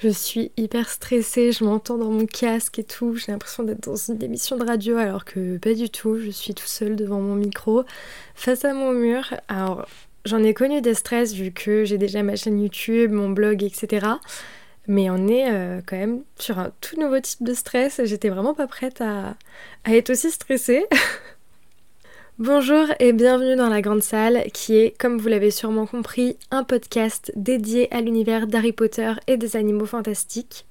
Je suis hyper stressée, je m'entends dans mon casque et tout. J'ai l'impression d'être dans une émission de radio alors que pas du tout. Je suis tout seule devant mon micro, face à mon mur. Alors, j'en ai connu des stress vu que j'ai déjà ma chaîne YouTube, mon blog, etc. Mais on est euh, quand même sur un tout nouveau type de stress. J'étais vraiment pas prête à, à être aussi stressée. Bonjour et bienvenue dans la grande salle qui est, comme vous l'avez sûrement compris, un podcast dédié à l'univers d'Harry Potter et des animaux fantastiques.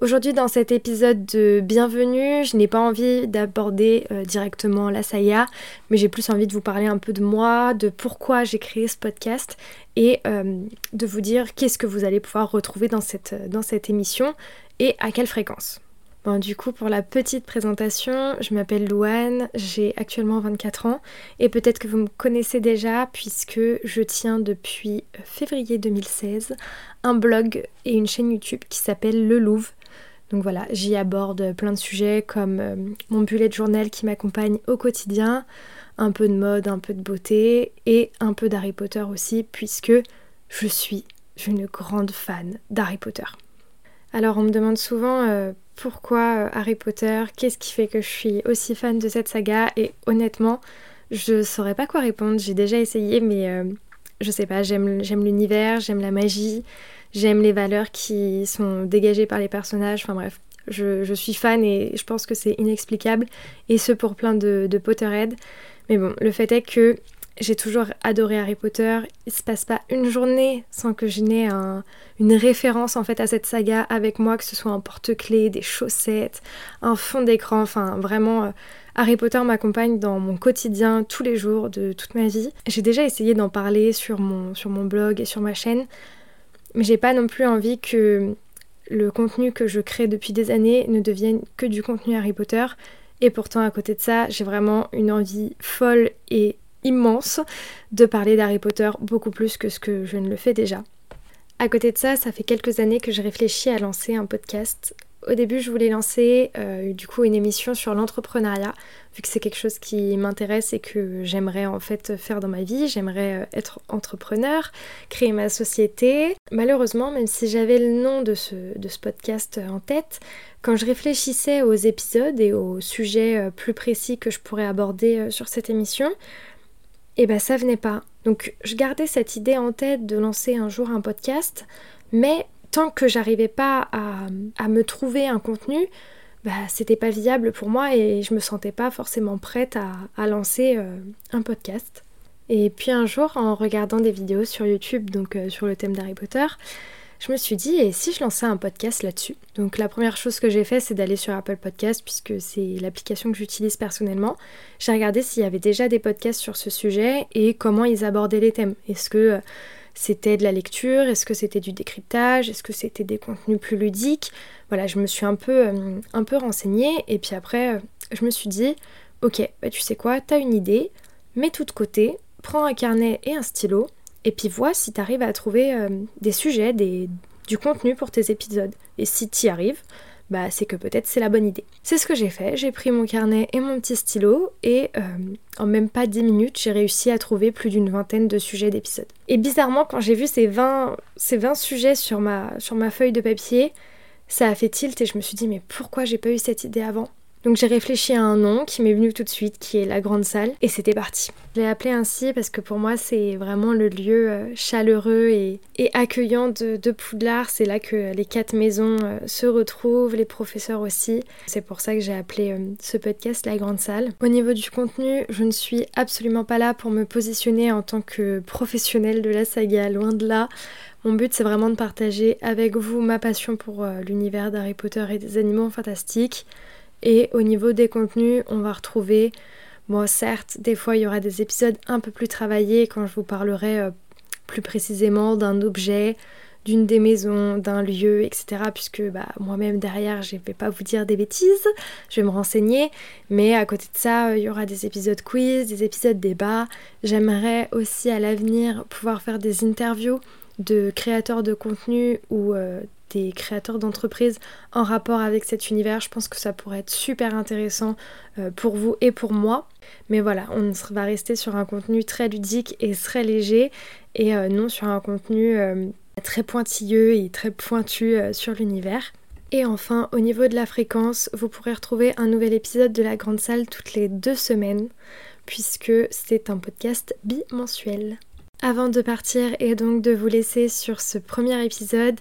Aujourd'hui dans cet épisode de Bienvenue, je n'ai pas envie d'aborder euh, directement la saga, mais j'ai plus envie de vous parler un peu de moi, de pourquoi j'ai créé ce podcast et euh, de vous dire qu'est-ce que vous allez pouvoir retrouver dans cette, dans cette émission et à quelle fréquence. Bon, du coup, pour la petite présentation, je m'appelle Louane, j'ai actuellement 24 ans et peut-être que vous me connaissez déjà puisque je tiens depuis février 2016 un blog et une chaîne YouTube qui s'appelle Le Louvre. Donc voilà, j'y aborde plein de sujets comme euh, mon bullet journal qui m'accompagne au quotidien, un peu de mode, un peu de beauté et un peu d'Harry Potter aussi puisque je suis une grande fan d'Harry Potter. Alors on me demande souvent euh, pourquoi euh, Harry Potter, qu'est-ce qui fait que je suis aussi fan de cette saga? Et honnêtement je saurais pas quoi répondre, j'ai déjà essayé mais euh, je sais pas, j'aime l'univers, j'aime la magie, j'aime les valeurs qui sont dégagées par les personnages, enfin bref, je, suis fan et je pense que c'est inexplicable. Et ce pour plein de, de Potterhead. Mais bon, le fait est que j'ai toujours adoré Harry Potter. Il se passe pas une journée sans que je n'ai une référence en fait à cette saga avec moi, que ce soit un porte-clés, des chaussettes, un fond d'écran. Enfin, vraiment, euh, Harry Potter m'accompagne dans mon quotidien tous les jours de toute ma vie. J'ai déjà essayé d'en parler sur mon, sur mon blog et sur ma chaîne, mais j'ai pas non plus envie que le contenu que je crée depuis des années ne devienne que du contenu Harry Potter. Et pourtant, à côté de ça, j'ai vraiment une envie folle et immense de parler d'Harry Potter beaucoup plus que ce que je ne le fais déjà. À côté de ça, ça fait quelques années que je réfléchis à lancer un podcast. Au début, je voulais lancer euh, du coup une émission sur l'entrepreneuriat, vu que c'est quelque chose qui m'intéresse et que j'aimerais en fait faire dans ma vie. J'aimerais euh, être entrepreneur, créer ma société. Malheureusement, même si j'avais le nom de ce, de ce podcast en tête, quand je réfléchissais aux épisodes et aux sujets euh, plus précis que je pourrais aborder sur cette émission, et ben ça venait pas. Donc je gardais cette idée en tête de lancer un jour un podcast, mais tant que j'arrivais pas à, me trouver un contenu, bah c'était pas viable pour moi et je me sentais pas forcément prête à, lancer euh, un podcast. Et puis un jour, en regardant des vidéos sur YouTube, donc euh, sur le thème d'Harry Potter, je me suis dit, et si je lançais un podcast là-dessus? Donc la première chose que j'ai fait, c'est d'aller sur Apple Podcast, puisque c'est l'application que j'utilise personnellement. J'ai regardé s'il y avait déjà des podcasts sur ce sujet et comment ils abordaient les thèmes. Est-ce que euh, c'était de la lecture? Est-ce que c'était du décryptage? Est-ce que c'était des contenus plus ludiques? Voilà, je me suis un peu, euh, un peu renseignée. Et puis après, euh, je me suis dit, ok, bah tu sais quoi, t'as une idée, mets tout de côté, prends un carnet et un stylo et puis vois si tu arrives à trouver euh, des sujets, des, du contenu pour tes épisodes. Et si tu y arrives, bah c'est que peut-être c'est la bonne idée. C'est ce que j'ai fait, j'ai pris mon carnet et mon petit stylo et euh, en même pas 10 minutes, j'ai réussi à trouver plus d'une vingtaine de sujets d'épisodes. Et bizarrement, quand j'ai vu ces 20, ces 20 sujets sur ma, sur ma feuille de papier, ça a fait tilt et je me suis dit mais pourquoi j'ai pas eu cette idée avant? Donc j'ai réfléchi à un nom qui m'est venu tout de suite, qui est la grande salle, et c'était parti. Je l'ai appelé ainsi parce que pour moi c'est vraiment le lieu euh, chaleureux et, accueillant de, Poudlard. C'est là que les quatre maisons euh, se retrouvent, les professeurs aussi. C'est pour ça que j'ai appelé euh, ce podcast la grande salle. Au niveau du contenu, je ne suis absolument pas là pour me positionner en tant que professionnelle de la saga, loin de là. Mon but, c'est vraiment de partager avec vous ma passion pour l'univers d'Harry Potter et des animaux fantastiques. Et au niveau des contenus, on va retrouver, bon certes, des fois il y aura des épisodes un peu plus travaillés quand je vous parlerai euh, plus précisément d'un objet, d'une des maisons, d'un lieu, etc. Puisque bah, moi-même derrière, je ne vais pas vous dire des bêtises, je vais me renseigner. Mais à côté de ça, il y aura des épisodes quiz, des épisodes débat. J'aimerais aussi à l'avenir pouvoir faire des interviews de créateurs de contenu ou euh, des créateurs d'entreprises en rapport avec cet univers. Je pense que ça pourrait être super intéressant euh, pour vous et pour moi. Mais voilà, on va rester sur un contenu très ludique et très léger et euh, non sur un contenu très pointilleux et très pointu sur l'univers. Et enfin, au niveau de la fréquence, vous pourrez retrouver un nouvel épisode de la grande salle toutes les deux semaines, puisque c'est un podcast bimensuel. Avant de partir et donc de vous laisser sur ce premier épisode,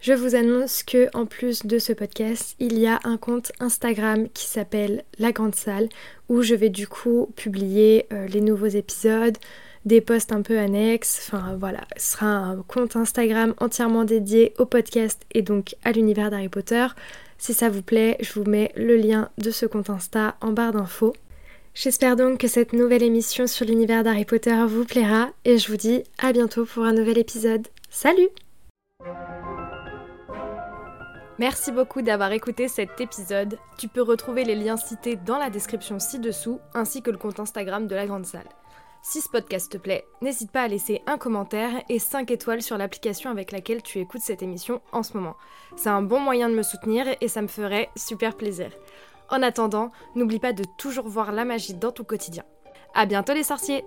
je vous annonce que en plus de ce podcast, il y a un compte Instagram qui s'appelle La Grande Salle où je vais du coup publier euh, les nouveaux épisodes, des posts un peu annexes, enfin voilà, ce sera un compte Instagram entièrement dédié au podcast et donc à l'univers d'Harry Potter. Si ça vous plaît, je vous mets le lien de ce compte Insta en barre d'infos. J'espère donc que cette nouvelle émission sur l'univers d'Harry Potter vous plaira et je vous dis à bientôt pour un nouvel épisode. Salut Merci beaucoup d'avoir écouté cet épisode. Tu peux retrouver les liens cités dans la description ci-dessous ainsi que le compte Instagram de la Grande Salle. Si ce podcast te plaît, n'hésite pas à laisser un commentaire et 5 étoiles sur l'application avec laquelle tu écoutes cette émission en ce moment. C'est un bon moyen de me soutenir et ça me ferait super plaisir. En attendant, n'oublie pas de toujours voir la magie dans ton quotidien. À bientôt les sorciers